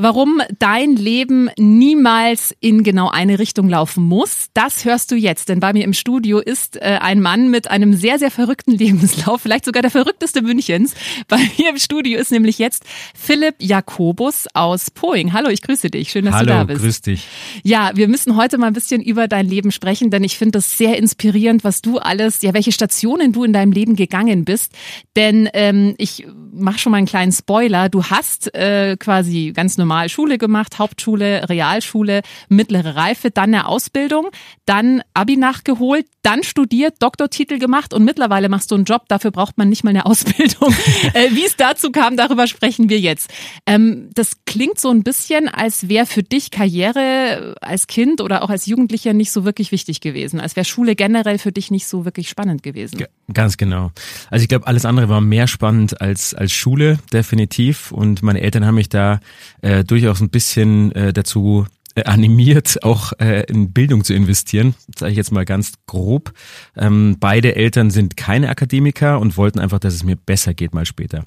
Warum dein Leben niemals in genau eine Richtung laufen muss, das hörst du jetzt. Denn bei mir im Studio ist äh, ein Mann mit einem sehr, sehr verrückten Lebenslauf, vielleicht sogar der verrückteste Münchens. Bei mir im Studio ist nämlich jetzt Philipp Jakobus aus Poing. Hallo, ich grüße dich. Schön, dass Hallo, du da bist. grüß dich. Ja, wir müssen heute mal ein bisschen über dein Leben sprechen, denn ich finde das sehr inspirierend, was du alles, ja, welche Stationen du in deinem Leben gegangen bist. Denn ähm, ich mache schon mal einen kleinen Spoiler. Du hast äh, quasi ganz normal normal Schule gemacht, Hauptschule, Realschule, mittlere Reife, dann eine Ausbildung, dann Abi nachgeholt, dann studiert, Doktortitel gemacht und mittlerweile machst du einen Job, dafür braucht man nicht mal eine Ausbildung. äh, Wie es dazu kam, darüber sprechen wir jetzt. Ähm, das klingt so ein bisschen, als wäre für dich Karriere als Kind oder auch als Jugendlicher nicht so wirklich wichtig gewesen, als wäre Schule generell für dich nicht so wirklich spannend gewesen. Ganz genau. Also ich glaube, alles andere war mehr spannend als als Schule definitiv und meine Eltern haben mich da äh, durchaus ein bisschen äh, dazu äh, animiert, auch äh, in Bildung zu investieren, sage ich jetzt mal ganz grob. Ähm, beide Eltern sind keine Akademiker und wollten einfach, dass es mir besser geht mal später.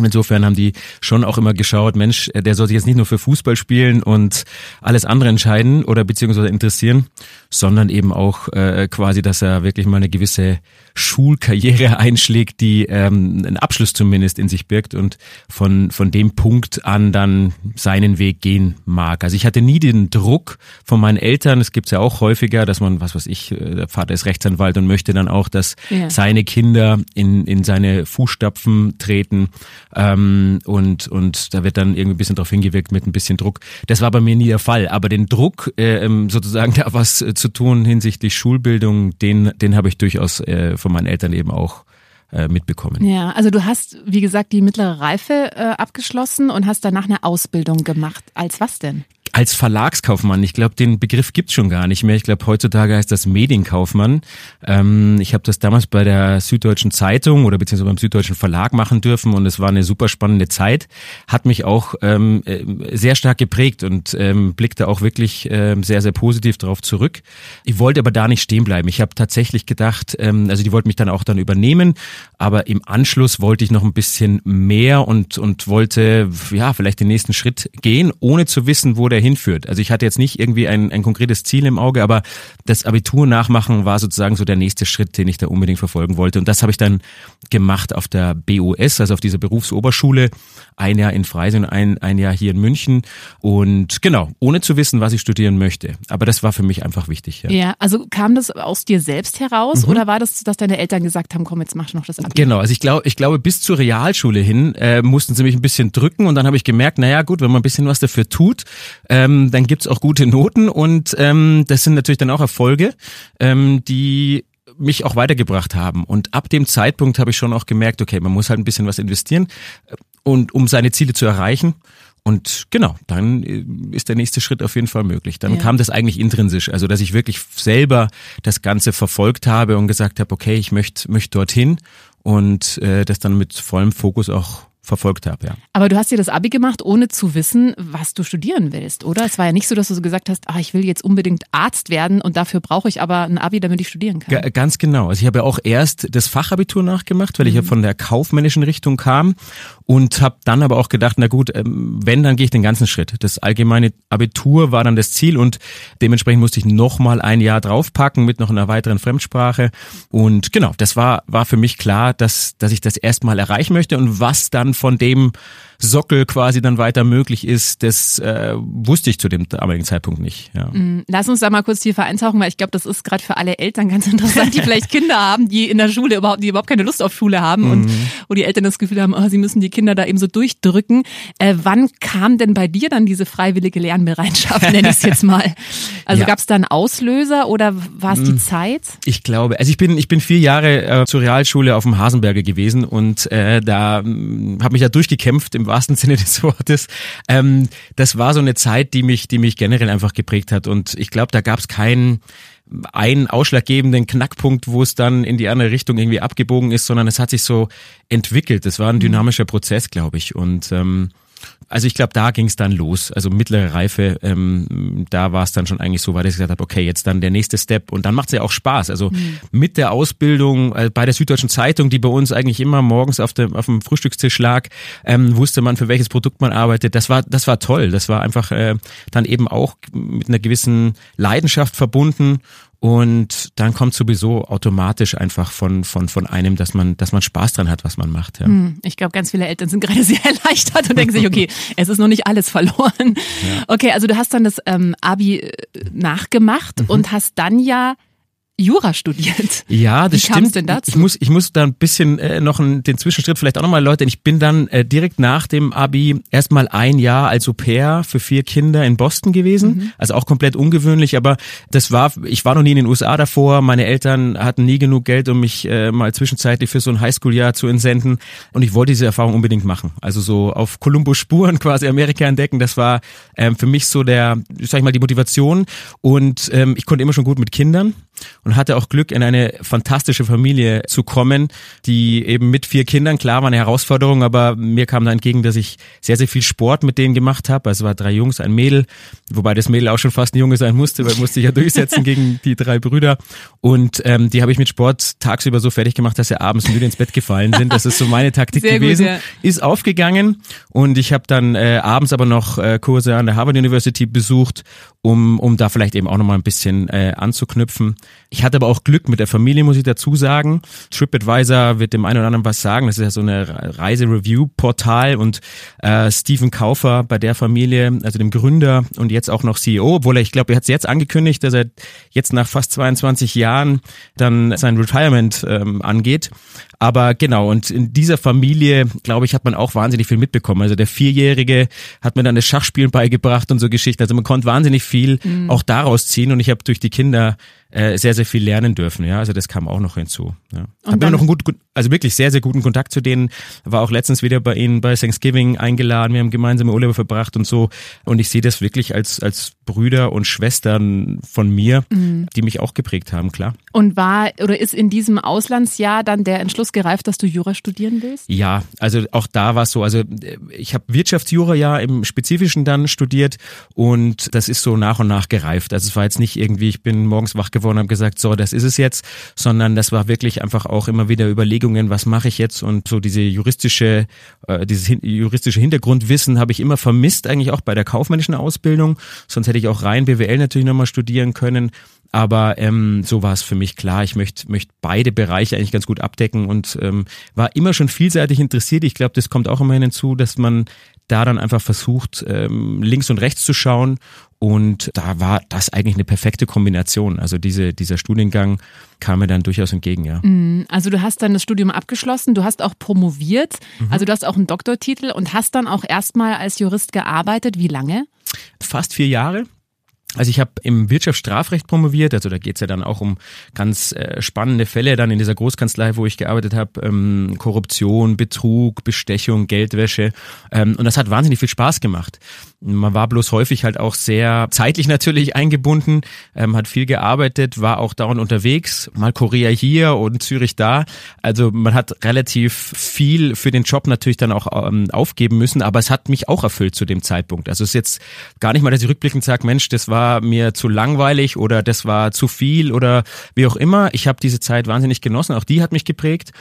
Und insofern haben die schon auch immer geschaut, Mensch, der soll sich jetzt nicht nur für Fußball spielen und alles andere entscheiden oder beziehungsweise interessieren, sondern eben auch äh, quasi, dass er wirklich mal eine gewisse Schulkarriere einschlägt, die ähm, einen Abschluss zumindest in sich birgt und von, von dem Punkt an dann seinen Weg gehen mag. Also ich hatte nie den Druck von meinen Eltern, es gibt's ja auch häufiger, dass man, was weiß ich, äh, der Vater ist Rechtsanwalt und möchte dann auch, dass ja. seine Kinder in, in seine Fußstapfen treten ähm, und, und da wird dann irgendwie ein bisschen drauf hingewirkt mit ein bisschen Druck. Das war bei mir nie der Fall, aber den Druck, äh, ähm, sozusagen da was äh, zu tun hinsichtlich Schulbildung, den, den habe ich durchaus äh, von meinen Eltern eben auch äh, mitbekommen. Ja, also du hast, wie gesagt, die mittlere Reife äh, abgeschlossen und hast danach eine Ausbildung gemacht. Als was denn? Als Verlagskaufmann. Ich glaube, den Begriff gibt's schon gar nicht mehr. Ich glaube, heutzutage heißt das Medienkaufmann. Ähm, ich habe das damals bei der Süddeutschen Zeitung oder beziehungsweise beim Süddeutschen Verlag machen dürfen und es war eine super spannende Zeit. Hat mich auch ähm, äh, sehr stark geprägt und ähm, blickte auch wirklich ähm, sehr, sehr positiv darauf zurück. Ich wollte aber da nicht stehen bleiben. Ich habe tatsächlich gedacht, ähm, also die wollten mich dann auch dann übernehmen, aber im Anschluss wollte ich noch ein bisschen mehr und, und wollte ja vielleicht den nächsten Schritt gehen, ohne zu wissen, wo der er hinführt. Also ich hatte jetzt nicht irgendwie ein, ein konkretes Ziel im Auge, aber das Abitur nachmachen war sozusagen so der nächste Schritt, den ich da unbedingt verfolgen wollte. Und das habe ich dann gemacht auf der BOS, also auf dieser Berufsoberschule. Ein Jahr in Freising, ein, ein Jahr hier in München. Und genau, ohne zu wissen, was ich studieren möchte. Aber das war für mich einfach wichtig. Ja, ja also kam das aus dir selbst heraus mhm. oder war das, dass deine Eltern gesagt haben, komm, jetzt mach noch das Abitur? Genau, also ich glaube, ich glaube, bis zur Realschule hin äh, mussten sie mich ein bisschen drücken und dann habe ich gemerkt, naja gut, wenn man ein bisschen was dafür tut, ähm, dann gibt's auch gute Noten und ähm, das sind natürlich dann auch Erfolge, ähm, die mich auch weitergebracht haben. Und ab dem Zeitpunkt habe ich schon auch gemerkt, okay, man muss halt ein bisschen was investieren äh, und um seine Ziele zu erreichen. Und genau, dann äh, ist der nächste Schritt auf jeden Fall möglich. Dann ja. kam das eigentlich intrinsisch, also dass ich wirklich selber das Ganze verfolgt habe und gesagt habe, okay, ich möchte möchte dorthin und äh, das dann mit vollem Fokus auch verfolgt habe, ja. Aber du hast dir das Abi gemacht, ohne zu wissen, was du studieren willst, oder? Es war ja nicht so, dass du so gesagt hast, ah, ich will jetzt unbedingt Arzt werden und dafür brauche ich aber ein Abi, damit ich studieren kann. G ganz genau. Also ich habe ja auch erst das Fachabitur nachgemacht, weil ich ja mhm. von der kaufmännischen Richtung kam und habe dann aber auch gedacht, na gut, ähm, wenn, dann gehe ich den ganzen Schritt. Das allgemeine Abitur war dann das Ziel und dementsprechend musste ich nochmal ein Jahr draufpacken mit noch einer weiteren Fremdsprache. Und genau, das war, war für mich klar, dass, dass ich das erstmal erreichen möchte und was dann von dem Sockel quasi dann weiter möglich ist, das äh, wusste ich zu dem damaligen Zeitpunkt nicht. Ja. Mm, lass uns da mal kurz tiefer eintauchen, weil ich glaube, das ist gerade für alle Eltern ganz interessant, die vielleicht Kinder haben, die in der Schule überhaupt, die überhaupt keine Lust auf Schule haben mhm. und wo die Eltern das Gefühl haben, oh, sie müssen die Kinder da eben so durchdrücken. Äh, wann kam denn bei dir dann diese freiwillige Lernbereitschaft, nenne ich es jetzt mal? Also ja. gab es da einen Auslöser oder war es die mm. Zeit? Ich glaube, also ich bin ich bin vier Jahre äh, zur Realschule auf dem Hasenberge gewesen und äh, da mm, habe mich ja durchgekämpft im wahrsten Sinne des Wortes. Ähm, das war so eine Zeit, die mich, die mich generell einfach geprägt hat. Und ich glaube, da gab es keinen einen ausschlaggebenden Knackpunkt, wo es dann in die andere Richtung irgendwie abgebogen ist, sondern es hat sich so entwickelt. Das war ein dynamischer Prozess, glaube ich. Und ähm, also ich glaube, da ging es dann los. Also mittlere Reife, ähm, da war es dann schon eigentlich so dass ich gesagt habe, okay, jetzt dann der nächste Step. Und dann macht es ja auch Spaß. Also mhm. mit der Ausbildung äh, bei der Süddeutschen Zeitung, die bei uns eigentlich immer morgens auf, dem auf dem Frühstückstisch lag, ähm, wusste man, für welches Produkt man arbeitet. Das war, das war toll. Das war einfach äh, dann eben auch mit einer gewissen Leidenschaft verbunden und dann kommt sowieso automatisch einfach von, von, von einem, dass man, dass man Spaß dran hat, was man macht. Ja. Hm, ich glaube, ganz viele Eltern sind gerade sehr erleichtert und denken sich, okay, es ist noch nicht alles verloren. Ja. Okay, also du hast dann das ähm, Abi äh, nachgemacht mhm. und hast dann ja Jura studiert. Ja, das Wie stimmt. denn dazu? Ich muss, ich muss da ein bisschen äh, noch einen, den Zwischenschritt vielleicht auch nochmal Leute. Ich bin dann äh, direkt nach dem Abi erstmal ein Jahr als Au pair für vier Kinder in Boston gewesen. Mhm. Also auch komplett ungewöhnlich, aber das war, ich war noch nie in den USA davor. Meine Eltern hatten nie genug Geld, um mich äh, mal zwischenzeitlich für so ein Highschool-Jahr zu entsenden. Und ich wollte diese Erfahrung unbedingt machen. Also so auf Columbus Spuren quasi Amerika entdecken. Das war ähm, für mich so der, sag ich mal, die Motivation. Und ähm, ich konnte immer schon gut mit Kindern und hatte auch Glück, in eine fantastische Familie zu kommen, die eben mit vier Kindern, klar war eine Herausforderung, aber mir kam da entgegen, dass ich sehr, sehr viel Sport mit denen gemacht habe. Also es war drei Jungs, ein Mädel, wobei das Mädel auch schon fast ein Junge sein musste, weil musste ich ja durchsetzen gegen die drei Brüder. Und ähm, die habe ich mit Sport tagsüber so fertig gemacht, dass sie abends müde ins Bett gefallen sind. Das ist so meine Taktik sehr gewesen. Gut, ja. Ist aufgegangen und ich habe dann äh, abends aber noch äh, Kurse an der Harvard University besucht, um, um da vielleicht eben auch nochmal ein bisschen äh, anzuknüpfen. Ich hatte aber auch Glück mit der Familie, muss ich dazu sagen. TripAdvisor wird dem einen oder anderen was sagen. Das ist ja so eine Reise-Review-Portal und äh, Stephen Kaufer bei der Familie, also dem Gründer und jetzt auch noch CEO, obwohl er, ich glaube, er hat es jetzt angekündigt, dass er jetzt nach fast 22 Jahren dann sein Retirement ähm, angeht. Aber genau, und in dieser Familie, glaube ich, hat man auch wahnsinnig viel mitbekommen. Also der Vierjährige hat mir dann das Schachspielen beigebracht und so Geschichten. Also man konnte wahnsinnig viel mhm. auch daraus ziehen und ich habe durch die Kinder sehr, sehr viel lernen dürfen. Ja, also das kam auch noch hinzu. Ja. Habe immer noch einen guten, also wirklich sehr, sehr guten Kontakt zu denen. War auch letztens wieder bei ihnen bei Thanksgiving eingeladen. Wir haben gemeinsame Urlaube verbracht und so. Und ich sehe das wirklich als, als Brüder und Schwestern von mir, mhm. die mich auch geprägt haben, klar. Und war oder ist in diesem Auslandsjahr dann der Entschluss gereift, dass du Jura studieren willst? Ja, also auch da war es so. Also ich habe Wirtschaftsjura ja im Spezifischen dann studiert und das ist so nach und nach gereift. Also es war jetzt nicht irgendwie, ich bin morgens wach geworden und habe gesagt, so, das ist es jetzt, sondern das war wirklich einfach auch immer wieder Überlegungen, was mache ich jetzt und so diese juristische, äh, dieses juristische Hintergrundwissen habe ich immer vermisst, eigentlich auch bei der kaufmännischen Ausbildung. Sonst hätte ich auch rein BWL natürlich nochmal studieren können. Aber ähm, so war es für mich klar. Ich möchte möchte beide Bereiche eigentlich ganz gut abdecken und ähm, war immer schon vielseitig interessiert. Ich glaube, das kommt auch immer hinzu, dass man da dann einfach versucht, ähm, links und rechts zu schauen. Und da war das eigentlich eine perfekte Kombination. Also diese, dieser Studiengang kam mir dann durchaus entgegen, ja. Mm, also du hast dann das Studium abgeschlossen, du hast auch promoviert, mhm. also du hast auch einen Doktortitel und hast dann auch erstmal als Jurist gearbeitet. Wie lange? Fast vier Jahre. Also ich habe im Wirtschaftsstrafrecht promoviert, also da geht's ja dann auch um ganz äh, spannende Fälle dann in dieser Großkanzlei, wo ich gearbeitet habe, ähm, Korruption, Betrug, Bestechung, Geldwäsche ähm, und das hat wahnsinnig viel Spaß gemacht. Man war bloß häufig halt auch sehr zeitlich natürlich eingebunden, ähm, hat viel gearbeitet, war auch dauernd unterwegs, mal Korea hier und Zürich da. Also man hat relativ viel für den Job natürlich dann auch ähm, aufgeben müssen, aber es hat mich auch erfüllt zu dem Zeitpunkt. Also es ist jetzt gar nicht mal, dass ich rückblickend sage, Mensch, das war mir zu langweilig oder das war zu viel oder wie auch immer. Ich habe diese Zeit wahnsinnig genossen, auch die hat mich geprägt.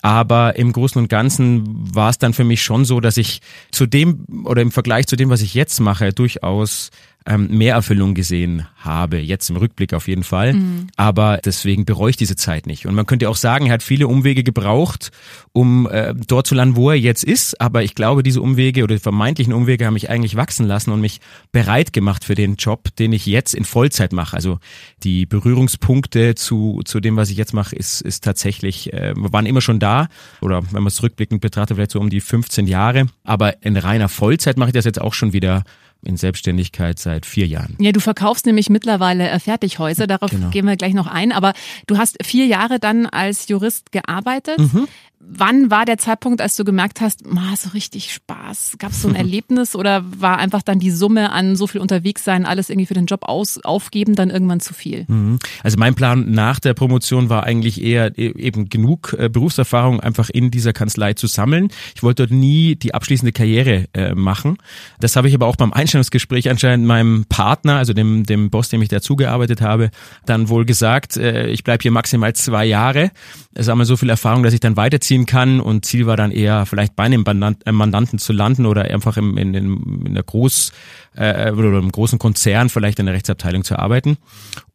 Aber im Großen und Ganzen war es dann für mich schon so, dass ich zu dem oder im Vergleich zu dem, was ich jetzt mache, durchaus ähm, mehr Erfüllung gesehen habe. Jetzt im Rückblick auf jeden Fall. Mhm. Aber deswegen bereue ich diese Zeit nicht. Und man könnte auch sagen, er hat viele Umwege gebraucht, um äh, dort zu landen, wo er jetzt ist. Aber ich glaube, diese Umwege oder die vermeintlichen Umwege haben mich eigentlich wachsen lassen und mich bereit gemacht für den Job, den ich jetzt in Vollzeit mache. Also die Berührungspunkte zu, zu dem, was ich jetzt mache, ist, ist tatsächlich, äh, waren immer schon da. Oder wenn man es rückblickend betrachtet, vielleicht so um die 15 Jahre. Aber in reiner Vollzeit mache ich das jetzt auch schon wieder in Selbstständigkeit seit vier Jahren. Ja, du verkaufst nämlich mittlerweile äh, Fertighäuser, darauf genau. gehen wir gleich noch ein, aber du hast vier Jahre dann als Jurist gearbeitet. Mhm. Wann war der Zeitpunkt, als du gemerkt hast, ma, so richtig Spaß? Gab es so ein Erlebnis oder war einfach dann die Summe an so viel unterwegs sein, alles irgendwie für den Job aus, aufgeben, dann irgendwann zu viel? Mhm. Also mein Plan nach der Promotion war eigentlich eher e, eben genug äh, Berufserfahrung einfach in dieser Kanzlei zu sammeln. Ich wollte dort nie die abschließende Karriere äh, machen. Das habe ich aber auch beim Einstellungsgespräch anscheinend meinem Partner, also dem, dem Boss, dem ich dazugearbeitet habe, dann wohl gesagt, äh, ich bleibe hier maximal zwei Jahre. Einmal so viel Erfahrung, dass ich dann weiterziehen ziehen kann. Und Ziel war dann eher vielleicht bei einem äh, Mandanten zu landen oder einfach im, in, in, in der Groß- äh, oder im großen Konzern vielleicht in der Rechtsabteilung zu arbeiten.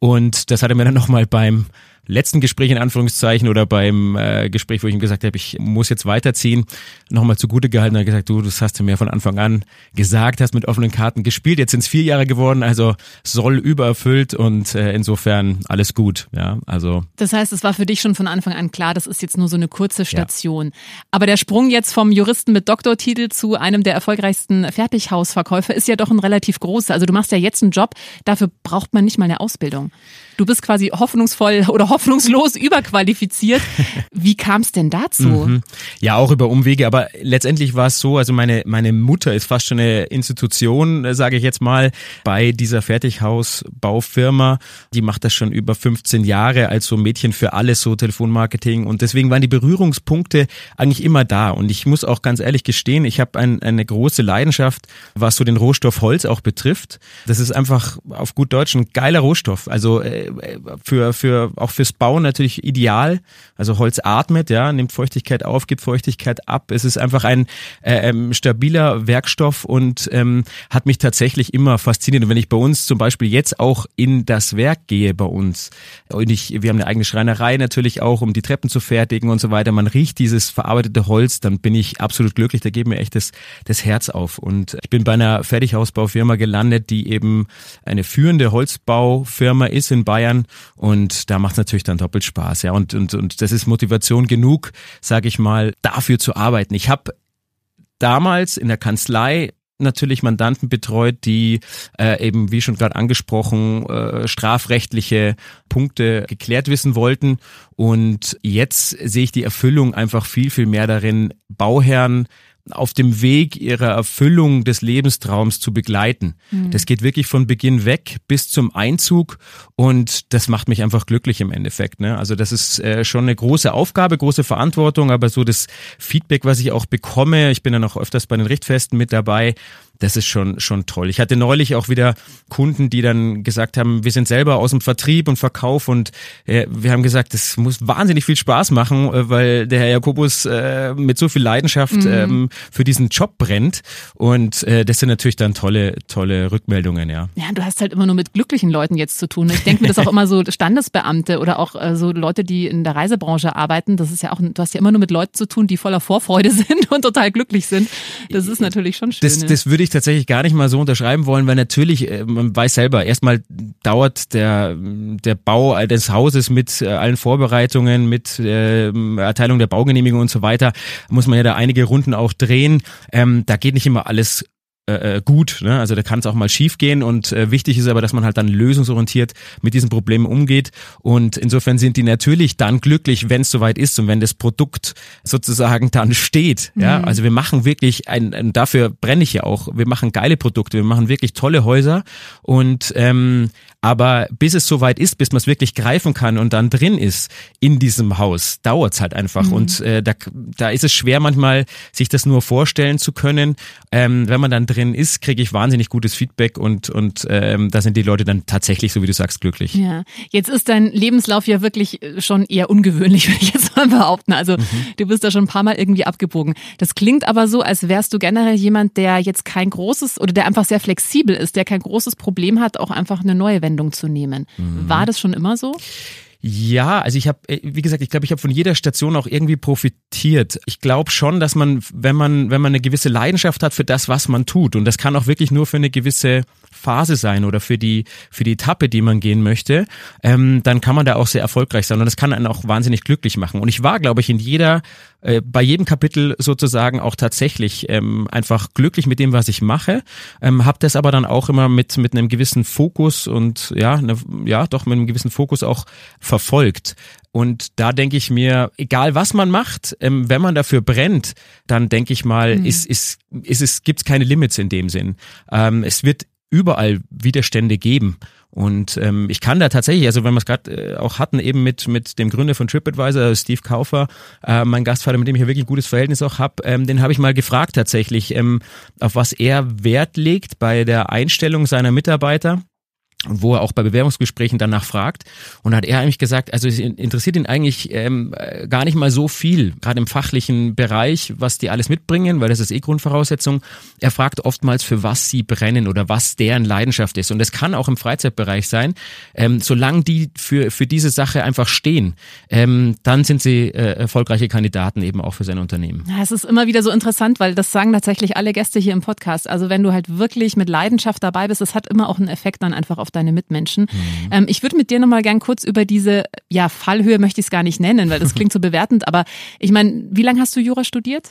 Und das hat er mir dann nochmal beim letzten Gespräch in Anführungszeichen oder beim äh, Gespräch, wo ich ihm gesagt habe, ich muss jetzt weiterziehen, nochmal zugute gehalten und gesagt, du, das hast du mir von Anfang an gesagt, hast mit offenen Karten gespielt, jetzt sind es vier Jahre geworden, also soll übererfüllt und äh, insofern alles gut. Ja, also. Das heißt, es war für dich schon von Anfang an klar, das ist jetzt nur so eine kurze Station. Ja. Aber der Sprung jetzt vom Juristen mit Doktortitel zu einem der erfolgreichsten Fertighausverkäufer ist ja doch ein relativ großer. Also du machst ja jetzt einen Job, dafür braucht man nicht mal eine Ausbildung. Du bist quasi hoffnungsvoll oder hoffnungslos überqualifiziert. Wie kam es denn dazu? Mhm. Ja, auch über Umwege, aber letztendlich war es so, also meine, meine Mutter ist fast schon eine Institution, sage ich jetzt mal, bei dieser Fertighausbaufirma. Die macht das schon über 15 Jahre als so Mädchen für alles, so Telefonmarketing. Und deswegen waren die Berührungspunkte eigentlich immer da. Und ich muss auch ganz ehrlich gestehen, ich habe ein, eine große Leidenschaft, was so den Rohstoff Holz auch betrifft. Das ist einfach auf gut Deutsch ein geiler Rohstoff. Also äh, für, für auch für fürs Bauen natürlich ideal. Also Holz atmet, ja, nimmt Feuchtigkeit auf, gibt Feuchtigkeit ab. Es ist einfach ein äh, ähm, stabiler Werkstoff und ähm, hat mich tatsächlich immer fasziniert. Und wenn ich bei uns zum Beispiel jetzt auch in das Werk gehe bei uns und ich, wir haben eine eigene Schreinerei natürlich auch, um die Treppen zu fertigen und so weiter. Man riecht dieses verarbeitete Holz, dann bin ich absolut glücklich. Da geht mir echt das, das Herz auf. Und ich bin bei einer Fertighausbaufirma gelandet, die eben eine führende Holzbaufirma ist in Bayern. Und da macht es natürlich natürlich dann doppelt Spaß, ja. Und, und, und das ist Motivation genug, sage ich mal, dafür zu arbeiten. Ich habe damals in der Kanzlei natürlich Mandanten betreut, die äh, eben, wie schon gerade angesprochen, äh, strafrechtliche Punkte geklärt wissen wollten. Und jetzt sehe ich die Erfüllung einfach viel, viel mehr darin, Bauherren auf dem Weg ihrer Erfüllung des Lebenstraums zu begleiten. Mhm. Das geht wirklich von Beginn weg bis zum Einzug und das macht mich einfach glücklich im Endeffekt. Ne? Also das ist äh, schon eine große Aufgabe, große Verantwortung, aber so das Feedback, was ich auch bekomme, ich bin dann auch öfters bei den Richtfesten mit dabei, das ist schon, schon toll. Ich hatte neulich auch wieder Kunden, die dann gesagt haben, wir sind selber aus dem Vertrieb und Verkauf und äh, wir haben gesagt, das muss wahnsinnig viel Spaß machen, äh, weil der Herr Jakobus äh, mit so viel Leidenschaft mhm. ähm, für diesen Job brennt und äh, das sind natürlich dann tolle, tolle Rückmeldungen, ja. Ja, du hast halt immer nur mit glücklichen Leuten jetzt zu tun. Ich denke mir das auch immer so Standesbeamte oder auch äh, so Leute, die in der Reisebranche arbeiten. Das ist ja auch, du hast ja immer nur mit Leuten zu tun, die voller Vorfreude sind und total glücklich sind. Das ist natürlich schon schön. Das, das würde ich tatsächlich gar nicht mal so unterschreiben wollen, weil natürlich, äh, man weiß selber, erstmal dauert der, der Bau des Hauses mit äh, allen Vorbereitungen, mit äh, Erteilung der Baugenehmigung und so weiter, muss man ja da einige Runden auch drehen. Ähm, da geht nicht immer alles äh, äh, gut. Ne? Also da kann es auch mal schief gehen und äh, wichtig ist aber, dass man halt dann lösungsorientiert mit diesen Problemen umgeht. Und insofern sind die natürlich dann glücklich, wenn es soweit ist und wenn das Produkt sozusagen dann steht. Mhm. Ja, also wir machen wirklich ein, ein dafür brenne ich ja auch. Wir machen geile Produkte, wir machen wirklich tolle Häuser und ähm, aber bis es soweit ist, bis man es wirklich greifen kann und dann drin ist in diesem Haus, dauert es halt einfach. Mhm. Und äh, da, da ist es schwer manchmal, sich das nur vorstellen zu können. Ähm, wenn man dann drin ist, kriege ich wahnsinnig gutes Feedback und, und ähm, da sind die Leute dann tatsächlich, so wie du sagst, glücklich. Ja, jetzt ist dein Lebenslauf ja wirklich äh, schon eher ungewöhnlich, würde ich jetzt mal behaupten. Also mhm. du bist da schon ein paar Mal irgendwie abgebogen. Das klingt aber so, als wärst du generell jemand, der jetzt kein großes oder der einfach sehr flexibel ist, der kein großes Problem hat, auch einfach eine neue Wendung zu nehmen. Mhm. War das schon immer so? Ja, also ich habe, äh, wie gesagt, ich glaube, ich habe von jeder Station auch irgendwie profitiert. Ich glaube schon, dass man, wenn man, wenn man eine gewisse Leidenschaft hat für das, was man tut, und das kann auch wirklich nur für eine gewisse Phase sein oder für die für die Etappe, die man gehen möchte, ähm, dann kann man da auch sehr erfolgreich sein und das kann einen auch wahnsinnig glücklich machen. Und ich war, glaube ich, in jeder äh, bei jedem Kapitel sozusagen auch tatsächlich ähm, einfach glücklich mit dem, was ich mache, ähm, habe das aber dann auch immer mit mit einem gewissen Fokus und ja, ne, ja, doch mit einem gewissen Fokus auch verfolgt. Und da denke ich mir, egal was man macht, ähm, wenn man dafür brennt, dann denke ich mal, mhm. ist, ist, ist es, gibt's keine Limits in dem Sinn. Ähm, es wird überall Widerstände geben. Und ähm, ich kann da tatsächlich, also wenn wir es gerade äh, auch hatten, eben mit mit dem Gründer von TripAdvisor, Steve Kaufer, äh, mein Gastvater, mit dem ich ja wirklich ein gutes Verhältnis auch habe, ähm, den habe ich mal gefragt tatsächlich, ähm, auf was er Wert legt bei der Einstellung seiner Mitarbeiter und wo er auch bei Bewerbungsgesprächen danach fragt. Und hat er eigentlich gesagt, also es interessiert ihn eigentlich ähm, gar nicht mal so viel, gerade im fachlichen Bereich, was die alles mitbringen, weil das ist eh Grundvoraussetzung. Er fragt oftmals, für was sie brennen oder was deren Leidenschaft ist. Und das kann auch im Freizeitbereich sein. Ähm, solange die für, für diese Sache einfach stehen, ähm, dann sind sie äh, erfolgreiche Kandidaten eben auch für sein Unternehmen. Ja, es ist immer wieder so interessant, weil das sagen tatsächlich alle Gäste hier im Podcast. Also wenn du halt wirklich mit Leidenschaft dabei bist, es hat immer auch einen Effekt dann einfach auf deine Mitmenschen. Mhm. Ähm, ich würde mit dir nochmal gern kurz über diese, ja, Fallhöhe möchte ich es gar nicht nennen, weil das klingt so bewertend, aber ich meine, wie lange hast du Jura studiert?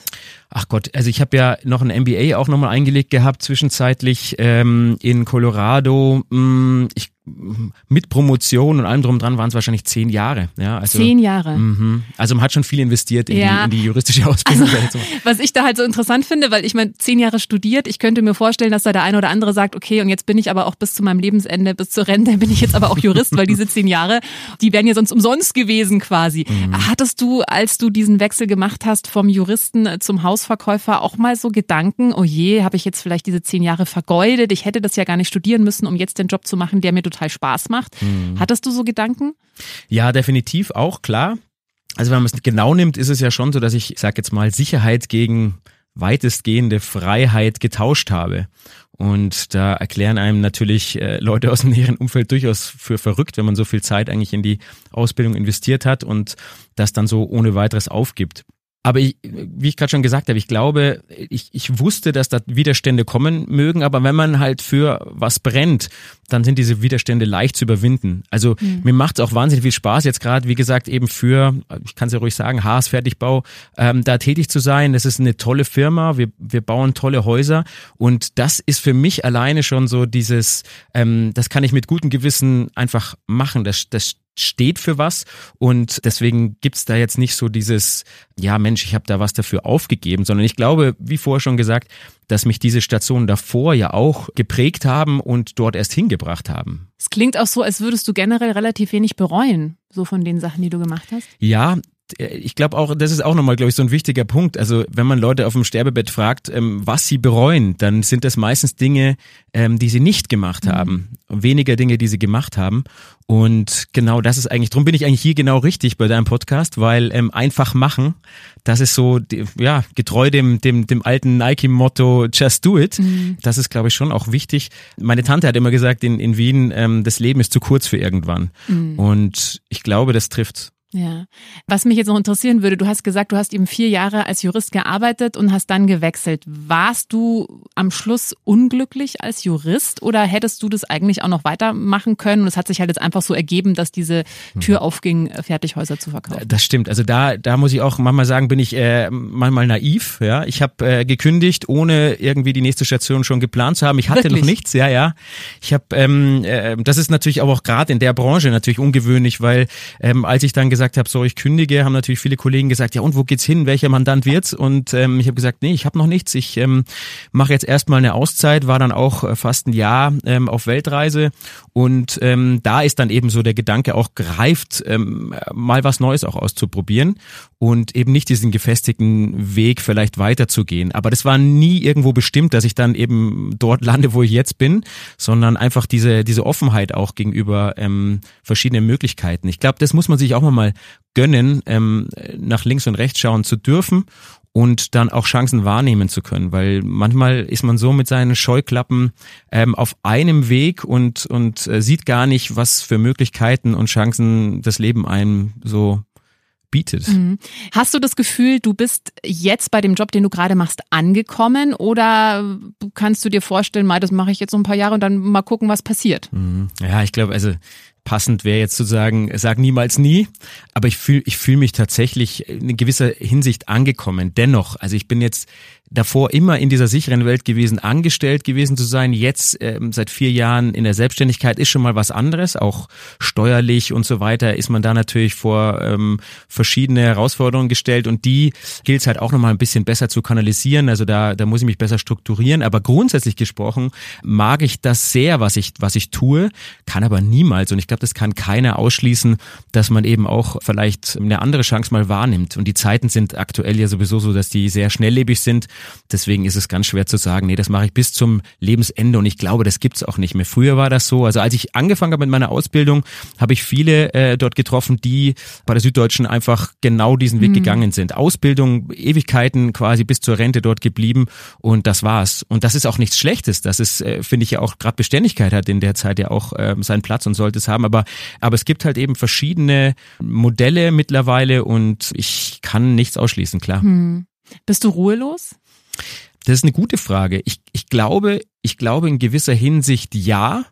Ach Gott, also ich habe ja noch ein MBA auch nochmal eingelegt gehabt, zwischenzeitlich ähm, in Colorado. Mm, ich mit Promotion und allem drum dran waren es wahrscheinlich zehn Jahre. Ja, also, zehn Jahre. Mhm. Also man hat schon viel investiert in, ja. die, in die juristische Ausbildung. Also, was ich da halt so interessant finde, weil ich meine, zehn Jahre studiert, ich könnte mir vorstellen, dass da der eine oder andere sagt, okay, und jetzt bin ich aber auch bis zu meinem Lebensende, bis zur Rente bin ich jetzt aber auch Jurist, weil diese zehn Jahre, die wären ja sonst umsonst gewesen quasi. Mhm. Hattest du, als du diesen Wechsel gemacht hast vom Juristen zum Hausverkäufer, auch mal so Gedanken, oh je, habe ich jetzt vielleicht diese zehn Jahre vergeudet, ich hätte das ja gar nicht studieren müssen, um jetzt den Job zu machen, der mir total Spaß macht. Mhm. Hattest du so Gedanken? Ja, definitiv auch, klar. Also wenn man es genau nimmt, ist es ja schon so, dass ich, ich sag jetzt mal, Sicherheit gegen weitestgehende Freiheit getauscht habe. Und da erklären einem natürlich äh, Leute aus dem näheren Umfeld durchaus für verrückt, wenn man so viel Zeit eigentlich in die Ausbildung investiert hat und das dann so ohne weiteres aufgibt. Aber ich, wie ich gerade schon gesagt habe, ich glaube, ich, ich wusste, dass da Widerstände kommen mögen, aber wenn man halt für was brennt, dann sind diese Widerstände leicht zu überwinden. Also mhm. mir macht es auch wahnsinnig viel Spaß, jetzt gerade, wie gesagt, eben für, ich kann es ja ruhig sagen, Haas Fertigbau, ähm, da tätig zu sein. Das ist eine tolle Firma, wir, wir bauen tolle Häuser und das ist für mich alleine schon so dieses, ähm, das kann ich mit gutem Gewissen einfach machen. Das, das steht für was und deswegen gibt's da jetzt nicht so dieses, ja Mensch, ich habe da was dafür aufgegeben, sondern ich glaube, wie vorher schon gesagt, dass mich diese Stationen davor ja auch geprägt haben und dort erst hingebracht haben. Es klingt auch so, als würdest du generell relativ wenig bereuen, so von den Sachen, die du gemacht hast. Ja, ich glaube auch, das ist auch nochmal, glaube ich, so ein wichtiger Punkt. Also wenn man Leute auf dem Sterbebett fragt, ähm, was sie bereuen, dann sind das meistens Dinge, ähm, die sie nicht gemacht mhm. haben. Weniger Dinge, die sie gemacht haben. Und genau das ist eigentlich, darum bin ich eigentlich hier genau richtig bei deinem Podcast, weil ähm, einfach machen, das ist so, ja, getreu dem, dem, dem alten Nike-Motto Just Do It. Mhm. Das ist, glaube ich, schon auch wichtig. Meine Tante hat immer gesagt in, in Wien, ähm, das Leben ist zu kurz für irgendwann. Mhm. Und ich glaube, das trifft Ja. Was mich jetzt noch interessieren würde, du hast gesagt, du hast eben vier Jahre als Jurist gearbeitet und hast dann gewechselt. Warst du am Schluss unglücklich als Jurist oder hättest du das eigentlich auch noch weitermachen können? Und es hat sich halt jetzt einfach so ergeben, dass diese Tür mhm. aufging, Fertighäuser zu verkaufen. Das stimmt. Also da, da muss ich auch manchmal sagen, bin ich äh, manchmal naiv. Ja, ich habe äh, gekündigt, ohne irgendwie die nächste Station schon geplant zu haben. Ich hatte Wirklich? noch nichts. Ja, ja. Ich habe, ähm, äh, das ist natürlich auch gerade in der Branche natürlich ungewöhnlich, weil ähm, als ich dann gesagt gesagt habe, so ich kündige, haben natürlich viele Kollegen gesagt, ja und wo geht's hin, welcher Mandant wird's? Und ähm, ich habe gesagt, nee, ich habe noch nichts. Ich ähm, mache jetzt erstmal eine Auszeit, war dann auch äh, fast ein Jahr ähm, auf Weltreise und ähm, da ist dann eben so der Gedanke auch greift, ähm, mal was Neues auch auszuprobieren und eben nicht diesen gefestigten Weg vielleicht weiterzugehen. Aber das war nie irgendwo bestimmt, dass ich dann eben dort lande, wo ich jetzt bin, sondern einfach diese diese Offenheit auch gegenüber ähm, verschiedenen Möglichkeiten. Ich glaube, das muss man sich auch mal gönnen, ähm, nach links und rechts schauen zu dürfen und dann auch Chancen wahrnehmen zu können, weil manchmal ist man so mit seinen Scheuklappen ähm, auf einem Weg und und äh, sieht gar nicht, was für Möglichkeiten und Chancen das Leben einem so bietet. Mhm. Hast du das Gefühl, du bist jetzt bei dem Job, den du gerade machst, angekommen oder kannst du dir vorstellen, mal das mache ich jetzt so ein paar Jahre und dann mal gucken, was passiert? Mhm. Ja, ich glaube, also passend wäre jetzt zu sagen, sag niemals nie, aber ich fühle ich fühl mich tatsächlich in gewisser Hinsicht angekommen. Dennoch, also ich bin jetzt davor immer in dieser sicheren Welt gewesen, angestellt gewesen zu sein. Jetzt ähm, seit vier Jahren in der Selbstständigkeit ist schon mal was anderes, auch steuerlich und so weiter ist man da natürlich vor ähm, verschiedene Herausforderungen gestellt und die gilt es halt auch nochmal ein bisschen besser zu kanalisieren. Also da, da muss ich mich besser strukturieren. Aber grundsätzlich gesprochen mag ich das sehr, was ich, was ich tue, kann aber niemals und ich glaube, das kann keiner ausschließen, dass man eben auch vielleicht eine andere Chance mal wahrnimmt. Und die Zeiten sind aktuell ja sowieso so, dass die sehr schnelllebig sind Deswegen ist es ganz schwer zu sagen, nee, das mache ich bis zum Lebensende und ich glaube, das gibt's auch nicht mehr. Früher war das so. Also als ich angefangen habe mit meiner Ausbildung, habe ich viele äh, dort getroffen, die bei der Süddeutschen einfach genau diesen Weg mhm. gegangen sind. Ausbildung, Ewigkeiten quasi bis zur Rente dort geblieben und das war's. Und das ist auch nichts Schlechtes. Das ist, äh, finde ich ja auch gerade Beständigkeit hat in der Zeit ja auch äh, seinen Platz und sollte es haben. Aber, aber es gibt halt eben verschiedene Modelle mittlerweile und ich kann nichts ausschließen, klar. Mhm. Bist du ruhelos? Das ist eine gute Frage. Ich, ich glaube, ich glaube in gewisser Hinsicht ja.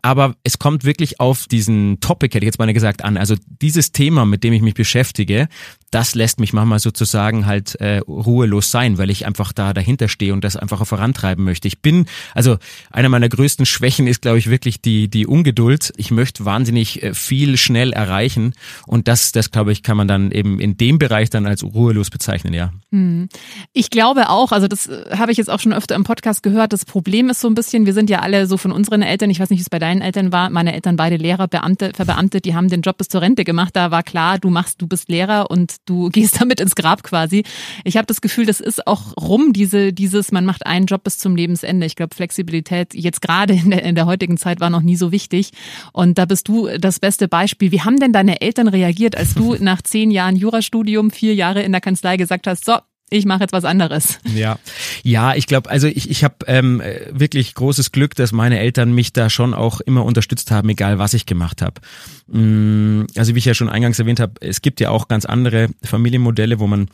Aber es kommt wirklich auf diesen Topic, hätte ich jetzt mal gesagt, an. Also dieses Thema, mit dem ich mich beschäftige, das lässt mich manchmal sozusagen halt äh, ruhelos sein, weil ich einfach da dahinter stehe und das einfach vorantreiben möchte. Ich bin, also einer meiner größten Schwächen ist, glaube ich, wirklich die die Ungeduld. Ich möchte wahnsinnig äh, viel schnell erreichen und das, das glaube ich, kann man dann eben in dem Bereich dann als ruhelos bezeichnen, ja. Hm. Ich glaube auch, also das äh, habe ich jetzt auch schon öfter im Podcast gehört. Das Problem ist so ein bisschen, wir sind ja alle so von unseren Eltern, ich weiß nicht, wie es bei deinen Eltern war, meine Eltern beide Lehrer, Beamte, verbeamtet, die haben den Job bis zur Rente gemacht. Da war klar, du machst, du bist Lehrer und du gehst damit ins Grab quasi. Ich habe das Gefühl, das ist auch rum, diese, dieses, man macht einen Job bis zum Lebensende. Ich glaube, Flexibilität jetzt gerade in der, in der heutigen Zeit war noch nie so wichtig. Und da bist du das beste Beispiel. Wie haben denn deine Eltern reagiert, als du nach zehn Jahren Jurastudium, vier Jahre in der Kanzlei gesagt hast, so, ich mache jetzt was anderes. Ja, ja, ich glaube, also ich, ich habe ähm, wirklich großes Glück, dass meine Eltern mich da schon auch immer unterstützt haben, egal was ich gemacht habe. Mm, also wie ich ja schon eingangs erwähnt habe, es gibt ja auch ganz andere Familienmodelle, wo man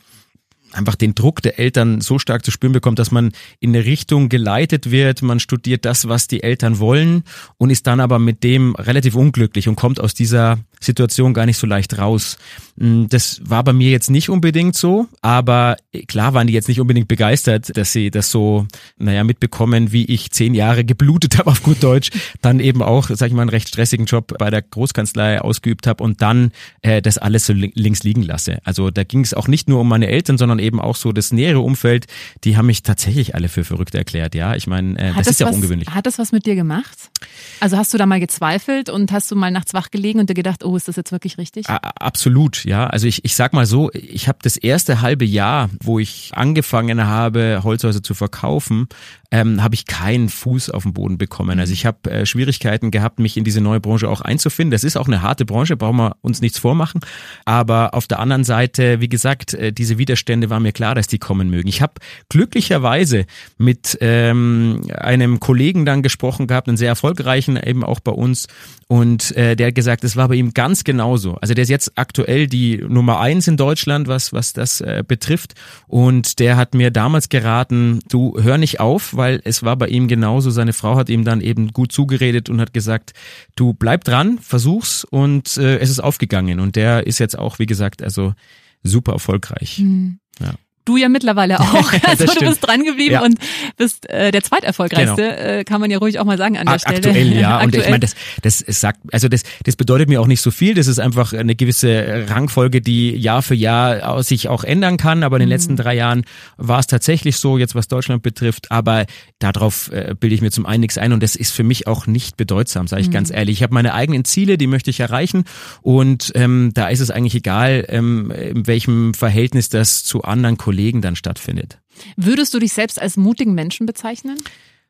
einfach den Druck der Eltern so stark zu spüren bekommt, dass man in eine Richtung geleitet wird, man studiert das, was die Eltern wollen und ist dann aber mit dem relativ unglücklich und kommt aus dieser Situation gar nicht so leicht raus. Mm, das war bei mir jetzt nicht unbedingt so, aber klar waren die jetzt nicht unbedingt begeistert, dass sie das so, naja, mitbekommen, wie ich zehn Jahre geblutet habe auf gut Deutsch, dann eben auch, sag ich mal, einen recht stressigen Job bei der Großkanzlei ausgeübt habe und dann äh, das alles so links liegen lasse. Also da ging es auch nicht nur um meine Eltern, sondern eben auch so das nähere Umfeld, die haben mich tatsächlich alle für verrückt erklärt. Ja, ich meine, äh, das, das ist ja was, ungewöhnlich. Hat das was mit dir gemacht? Also hast du da mal gezweifelt und hast du mal nachts wach gelegen und dir gedacht, oh, ist das jetzt wirklich richtig? A absolut, ja. Also ich, ich sag mal so, ich habe das erste halbe Jahr, wo ich angefangen habe, Holzhäuser zu verkaufen, ähm, habe ich keinen Fuß auf den Boden bekommen. Also ich habe äh, Schwierigkeiten gehabt, mich in diese neue Branche auch einzufinden. Das ist auch eine harte Branche, brauchen wir uns nichts vormachen. Aber auf der anderen Seite, wie gesagt, äh, diese Widerstände waren war mir klar, dass die kommen mögen. Ich habe glücklicherweise mit ähm, einem Kollegen dann gesprochen gehabt, einen sehr erfolgreichen eben auch bei uns und äh, der hat gesagt, es war bei ihm ganz genauso. Also der ist jetzt aktuell die Nummer eins in Deutschland, was was das äh, betrifft und der hat mir damals geraten, du hör nicht auf, weil es war bei ihm genauso. Seine Frau hat ihm dann eben gut zugeredet und hat gesagt, du bleib dran, versuch's und äh, es ist aufgegangen und der ist jetzt auch, wie gesagt, also super erfolgreich. Mhm. Ja du ja mittlerweile auch. Also du bist dran geblieben ja. und bist äh, der zweiterfolgreichste, genau. äh, kann man ja ruhig auch mal sagen an der Stelle. Aktuell, ja. Aktuell. Und ich meine, das, das sagt, also das, das bedeutet mir auch nicht so viel. Das ist einfach eine gewisse Rangfolge, die Jahr für Jahr sich auch ändern kann. Aber in den mhm. letzten drei Jahren war es tatsächlich so, jetzt was Deutschland betrifft. Aber darauf äh, bilde ich mir zum einen nichts ein und das ist für mich auch nicht bedeutsam, sage ich mhm. ganz ehrlich. Ich habe meine eigenen Ziele, die möchte ich erreichen und ähm, da ist es eigentlich egal, ähm, in welchem Verhältnis das zu anderen Kollegen Kollegen dann stattfindet. Würdest du dich selbst als mutigen Menschen bezeichnen?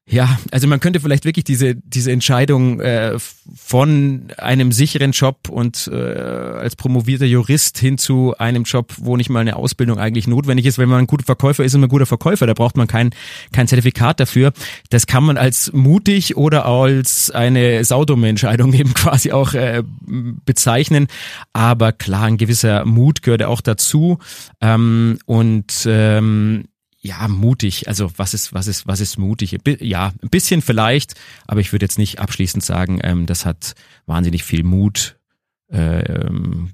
Ja, also man könnte vielleicht wirklich diese diese Entscheidung äh, von einem sicheren Job und äh, als promovierter Jurist hin zu einem Job, wo nicht mal eine Ausbildung eigentlich notwendig ist, wenn man ein guter Verkäufer ist, ist man ein guter Verkäufer, da braucht man kein kein Zertifikat dafür. Das kann man als mutig oder als eine saudumme Entscheidung eben quasi auch äh, bezeichnen. Aber klar, ein gewisser Mut gehört auch dazu ähm, und ähm, ja, mutig. Also was ist, was ist, was ist mutig? Ja, ein bisschen vielleicht, aber ich würde jetzt nicht abschließend sagen, ähm, das hat wahnsinnig viel Mut äh, ähm,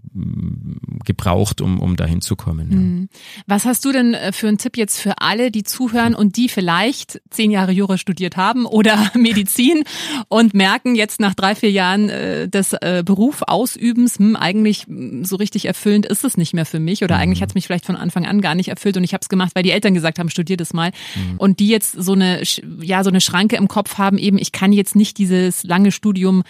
gebraucht, um, um dahin zu kommen. Ja. Mhm. Was hast du denn äh, für einen Tipp jetzt für alle, die zuhören und die vielleicht zehn Jahre Jura studiert haben oder Medizin und merken jetzt nach drei, vier Jahren äh, des äh, Beruf Ausübens, hm, eigentlich hm, so richtig erfüllend ist es nicht mehr für mich oder mhm. eigentlich hat es mich vielleicht von Anfang an gar nicht erfüllt und ich habe es gemacht, weil die Eltern gesagt haben, studier das mal mhm. und die jetzt so eine, ja, so eine Schranke im Kopf haben, eben ich kann jetzt nicht dieses lange Studium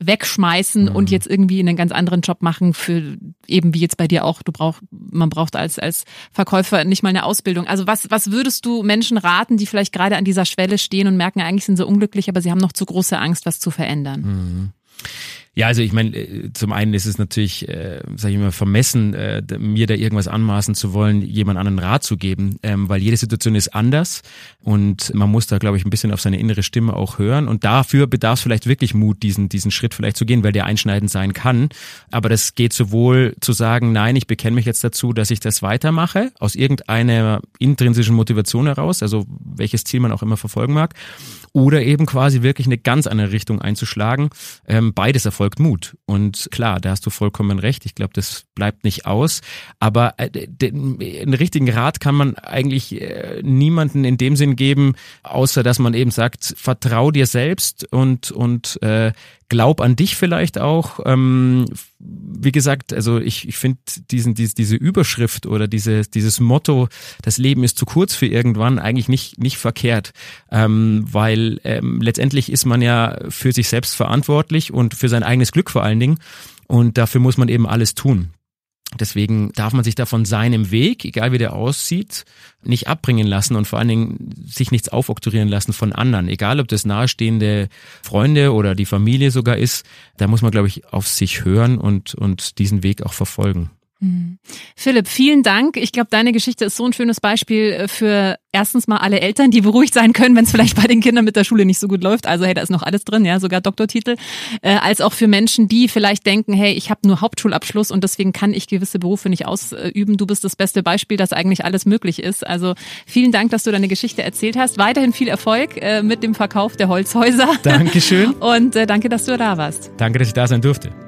wegschmeißen mhm. und jetzt irgendwie einen ganz anderen Job machen für eben wie jetzt bei dir auch. Du brauchst, man braucht als als Verkäufer nicht mal eine Ausbildung. Also was was würdest du Menschen raten, die vielleicht gerade an dieser Schwelle stehen und merken, eigentlich sind sie unglücklich, aber sie haben noch zu große Angst, was zu verändern? Mhm. Ja, also ich meine, äh, zum einen ist es natürlich, äh, sage ich mal, vermessen, äh, mir da irgendwas anmaßen zu wollen, jemand anderen Rat zu geben, ähm, weil jede Situation ist anders und man muss da, glaube ich, ein bisschen auf seine innere Stimme auch hören und dafür bedarf es vielleicht wirklich Mut, diesen, diesen Schritt vielleicht zu gehen, weil der einschneidend sein kann. Aber das geht sowohl zu sagen, nein, ich bekenne mich jetzt dazu, dass ich das weitermache, aus irgendeiner intrinsischen Motivation heraus, also welches Ziel man auch immer verfolgen mag, oder eben quasi wirklich eine ganz andere Richtung einzuschlagen. Ähm, beides erfolgt Mut. Und klar, da hast du vollkommen recht. Ich glaube, das bleibt nicht aus. Aber äh, den, einen richtigen Rat kann man eigentlich äh, niemanden in dem Sinn geben, außer dass man eben sagt, vertrau dir selbst und, und äh, glaub an dich vielleicht auch. Ähm, wie gesagt, also ich, ich finde diesen, diese, diese Überschrift oder diese, dieses Motto, das Leben ist zu kurz für irgendwann, eigentlich nicht, nicht verkehrt. Ähm, weil ähm, letztendlich ist man ja für sich selbst verantwortlich und für sein eigenes Glück vor allen Dingen. Und dafür muss man eben alles tun. Deswegen darf man sich da von seinem Weg, egal wie der aussieht, nicht abbringen lassen und vor allen Dingen sich nichts aufoktroyieren lassen von anderen. Egal, ob das nahestehende Freunde oder die Familie sogar ist, da muss man, glaube ich, auf sich hören und, und diesen Weg auch verfolgen. Mhm. Philipp, vielen Dank. Ich glaube, deine Geschichte ist so ein schönes Beispiel äh, für erstens mal alle Eltern, die beruhigt sein können, wenn es vielleicht bei den Kindern mit der Schule nicht so gut läuft. Also hey, da ist noch alles drin, ja, sogar Doktortitel. Äh, als auch für Menschen, die vielleicht denken, hey, ich habe nur Hauptschulabschluss und deswegen kann ich gewisse Berufe nicht ausüben. Du bist das beste Beispiel, dass eigentlich alles möglich ist. Also vielen Dank, dass du deine Geschichte erzählt hast. Weiterhin viel Erfolg äh, mit dem Verkauf der Holzhäuser. Dankeschön. Und äh, danke, dass du da warst. Danke, dass ich da sein durfte.